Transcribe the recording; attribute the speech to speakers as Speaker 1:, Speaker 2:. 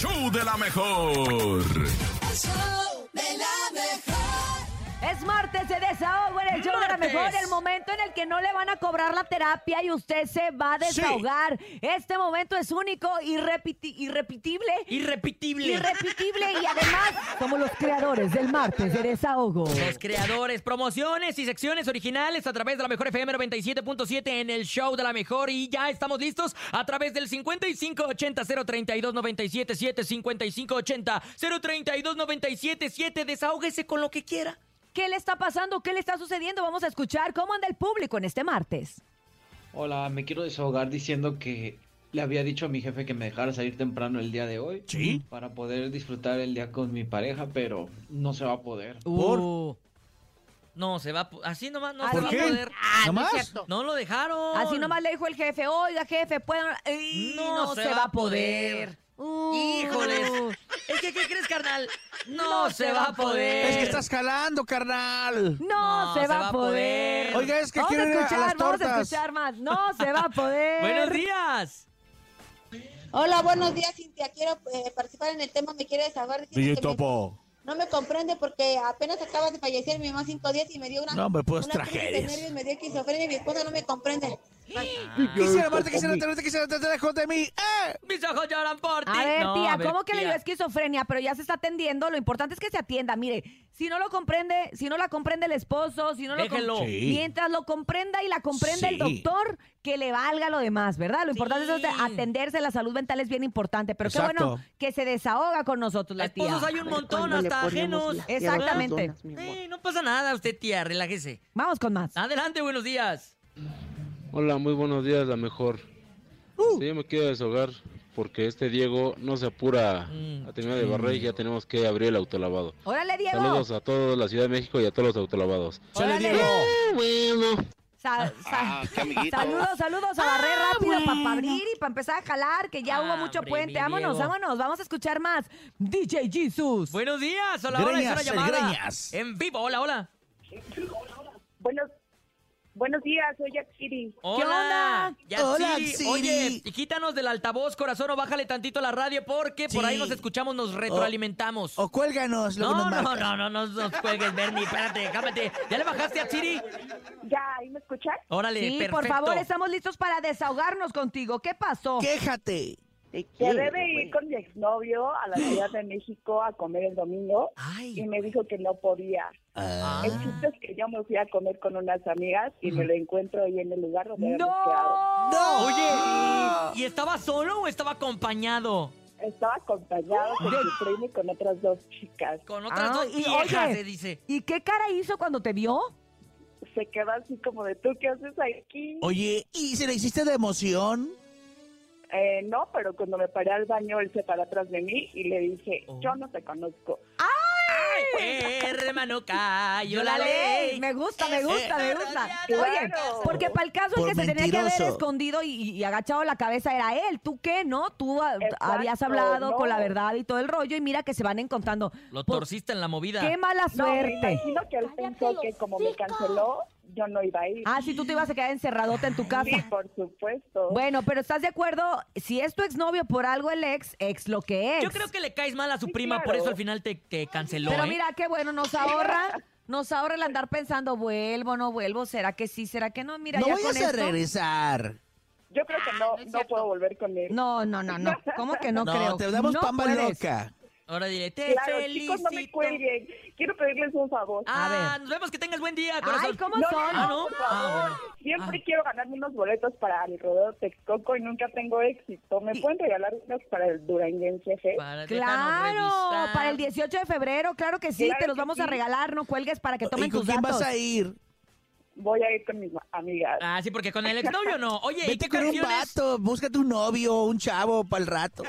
Speaker 1: show de la mejor.
Speaker 2: El show de la mejor.
Speaker 3: Es martes de desahogo en el show de la mejor, el momento en el que no le van a cobrar la terapia y usted se va a desahogar. Este momento es único, irrepiti- irrepetible,
Speaker 4: Irrepetible.
Speaker 3: irrepetible y además somos los creadores del martes de desahogo.
Speaker 4: Los creadores, promociones y secciones originales a través de la mejor FM 97.7 en el show de la mejor. Y ya estamos listos a través del 5580 032 977 5580 032 977 Desahógese con lo que quiera.
Speaker 3: ¿Qué le está pasando? ¿Qué le está sucediendo? Vamos a escuchar cómo anda el público en este martes.
Speaker 5: Hola, me quiero desahogar diciendo que le había dicho a mi jefe que me dejara salir temprano el día de hoy.
Speaker 1: Sí.
Speaker 5: Para poder disfrutar el día con mi pareja, pero no se va a poder.
Speaker 4: Uh, no, se va a... Así nomás no se va
Speaker 3: ¿Por
Speaker 4: a poder.
Speaker 6: ¿No más?
Speaker 4: No lo dejaron.
Speaker 3: Así nomás le dijo el jefe, oiga jefe, pueden... Ey,
Speaker 4: No se va a poder.
Speaker 3: Uh.
Speaker 4: Híjoles. Es que, ¿qué crees, carnal? No, se, va a poder.
Speaker 6: Es que estás jalando, carnal.
Speaker 3: No, se, va, a poder.
Speaker 6: Oiga, es que
Speaker 3: vamos a
Speaker 6: quiero ir a
Speaker 3: escuchar,
Speaker 6: las
Speaker 3: vamos a
Speaker 6: tortas.
Speaker 3: escuchar más. No se va a poder.
Speaker 4: Buenos días.
Speaker 7: Hola, buenos días, Cintia. Quiero eh, participar en el tema. Me quiere desahogar. diciendo
Speaker 6: DJ
Speaker 7: que me-
Speaker 6: Topo.
Speaker 7: no me comprende porque apenas acaba de fallecer mi mamá cinco días y me dio una.
Speaker 6: No,
Speaker 7: crisis de
Speaker 6: tragedias.
Speaker 7: nervios, me dio esquizofrenia y mi esposa no me comprende.
Speaker 6: Quisiera amarte, quisiera tenerte, quisiera tenerte lejos de mí. ¡Eh!
Speaker 4: Mis ojos lloran por ti.
Speaker 3: A ver,
Speaker 4: No,
Speaker 3: tía,
Speaker 4: a ver,
Speaker 3: ¿cómo que le dio
Speaker 4: tía.
Speaker 3: esquizofrenia? Pero ya se está atendiendo. Lo importante es que se atienda. Mire, si no lo comprende, si no la comprende el esposo, si no lo com-
Speaker 4: Déjelo.
Speaker 6: Sí.
Speaker 3: Mientras lo comprenda y la comprenda el
Speaker 6: Sí.
Speaker 3: doctor, que le valga lo demás, ¿verdad? Lo importante
Speaker 4: Sí.
Speaker 3: es atenderse, la salud mental es bien importante. Pero qué
Speaker 6: Exacto.
Speaker 3: bueno que se desahoga con nosotros la tía.
Speaker 4: Esposos hay un montón, hasta ajenos.
Speaker 3: Exactamente.
Speaker 4: Eh, no pasa nada, usted, tía, relájese.
Speaker 3: Vamos con más.
Speaker 4: Adelante, buenos días.
Speaker 8: Hola, muy buenos días, la mejor.
Speaker 6: Uh.
Speaker 8: Sí, yo me quiero desahogar porque este Diego no se apura
Speaker 4: Mm.
Speaker 8: a terminar de barrer y ya tenemos que abrir el autolavado.
Speaker 3: Órale, Diego.
Speaker 8: Saludos a toda la Ciudad de México y a todos los autolavados.
Speaker 3: Órale.
Speaker 6: Diego.
Speaker 8: bueno.
Speaker 3: Sa- sa- saludos, saludos a barrer rápido para abrir y para empezar a jalar, que ya hubo mucho
Speaker 4: Hombre,
Speaker 3: puente. Vámonos,
Speaker 4: Diego.
Speaker 3: vámonos, vamos a escuchar más. DJ Jesus.
Speaker 4: Buenos días. Hola, hola, es una llamada.
Speaker 6: Greñas.
Speaker 4: En vivo, hola, hola.
Speaker 9: Buenos, buenos días, soy Yakiri.
Speaker 4: Hola.
Speaker 3: onda?
Speaker 6: Hola.
Speaker 4: Oye, y quítanos del altavoz, corazón, o bájale tantito la radio porque por ahí
Speaker 6: Sí.
Speaker 4: nos escuchamos, nos retroalimentamos.
Speaker 6: O cuélganos, luego
Speaker 4: no,
Speaker 6: nos
Speaker 4: no, no, no, no nos cuelgues, Bernie. Espérate, cámate. ¿Ya le bajaste a Siri?
Speaker 9: ¿Ya ahí me escuchas?
Speaker 4: Órale,
Speaker 3: Sí,
Speaker 4: perfecto.
Speaker 3: por favor, estamos listos para desahogarnos contigo. ¿Qué pasó?
Speaker 6: Quéjate.
Speaker 9: Quedé de ir con mi exnovio a la Ciudad de México a comer el domingo
Speaker 4: Ay.
Speaker 9: y me dijo que no podía.
Speaker 6: Ah.
Speaker 9: El chiste es que yo me fui a comer con unas amigas y me lo encuentro ahí en el lugar donde habíamos quedado.
Speaker 3: ¡No!
Speaker 6: ¡No!
Speaker 4: Oye, ¿y estaba solo o estaba acompañado?
Speaker 9: Estaba acompañado con su primo y con otras dos chicas.
Speaker 4: Con otras
Speaker 3: Ah,
Speaker 4: dos
Speaker 3: y
Speaker 4: viejas,
Speaker 3: oye,
Speaker 4: se dice.
Speaker 3: ¿Y qué cara hizo cuando te vio?
Speaker 9: Se quedó así como de, ¿tú qué haces aquí?
Speaker 6: Oye, ¿y se le hiciste de emoción?
Speaker 9: Eh, no, pero cuando me paré al baño, él se paró atrás de mí y le dije,
Speaker 4: Oh.
Speaker 9: yo no te conozco.
Speaker 4: Hermano, cayó la ley.
Speaker 3: Me gusta, me gusta, me gusta. Oye, porque para el caso el que se tenía que haber escondido y, y agachado la cabeza era él. ¿Tú qué, no? Tú
Speaker 9: Exacto,
Speaker 3: habías hablado
Speaker 9: no.
Speaker 3: con la verdad y todo el rollo y mira que se van encontrando.
Speaker 4: Lo torciste en la movida.
Speaker 3: ¡Qué mala
Speaker 9: No, me
Speaker 3: suerte!
Speaker 9: imagino que él pensó que como me canceló, yo no iba a ir.
Speaker 3: Ah, si tú te ibas a quedar encerradota en tu casa.
Speaker 9: Sí, por supuesto.
Speaker 3: Bueno, pero ¿estás de acuerdo? Si es tu exnovio por algo el ex, ex lo que es.
Speaker 4: Yo creo que le caes mal a su
Speaker 9: Sí,
Speaker 4: prima, por eso al final te, te canceló.
Speaker 3: Pero
Speaker 4: ¿eh?
Speaker 3: mira, qué bueno, nos ahorra, nos ahorra el andar pensando, vuelvo, no vuelvo, ¿será que sí, será que no? Mira,
Speaker 6: no
Speaker 3: ya con
Speaker 6: a
Speaker 3: esto-
Speaker 6: regresar.
Speaker 9: Yo creo que no, no puedo volver con él.
Speaker 3: No, no, no, no. ¿Cómo que no,
Speaker 6: No,
Speaker 3: creo?
Speaker 6: te damos
Speaker 3: no
Speaker 6: pamba
Speaker 3: puedes.
Speaker 6: loca.
Speaker 4: Ahora diré, te
Speaker 9: Claro,
Speaker 4: felicito.
Speaker 9: chicos, no me cuelguen. Quiero pedirles un favor.
Speaker 4: Ah,
Speaker 3: A ver.
Speaker 4: nos vemos, que tengas buen día, corazón.
Speaker 3: Ay, ¿cómo
Speaker 9: No,
Speaker 3: son?
Speaker 4: Ah, ¿no?
Speaker 9: por
Speaker 4: Ah, bueno.
Speaker 9: Siempre
Speaker 4: Ah.
Speaker 9: quiero ganarme unos boletos para el rodeo Texcoco y nunca tengo éxito. ¿Me pueden regalar unos para el Duranguense G?
Speaker 4: Para-
Speaker 3: Claro, para el 18 de febrero, claro que sí,
Speaker 9: Claro
Speaker 3: te los vamos a regalar, no cuelgues para que tomen
Speaker 6: ¿Y con
Speaker 3: tus
Speaker 6: quién
Speaker 3: datos.
Speaker 6: vas a ir?
Speaker 9: Voy a ir con mis amigas.
Speaker 4: Ah, sí, porque con el exnovio no. Oye, ¿y
Speaker 6: Vete
Speaker 4: qué
Speaker 6: con un vato, búscate un novio, un chavo para el rato.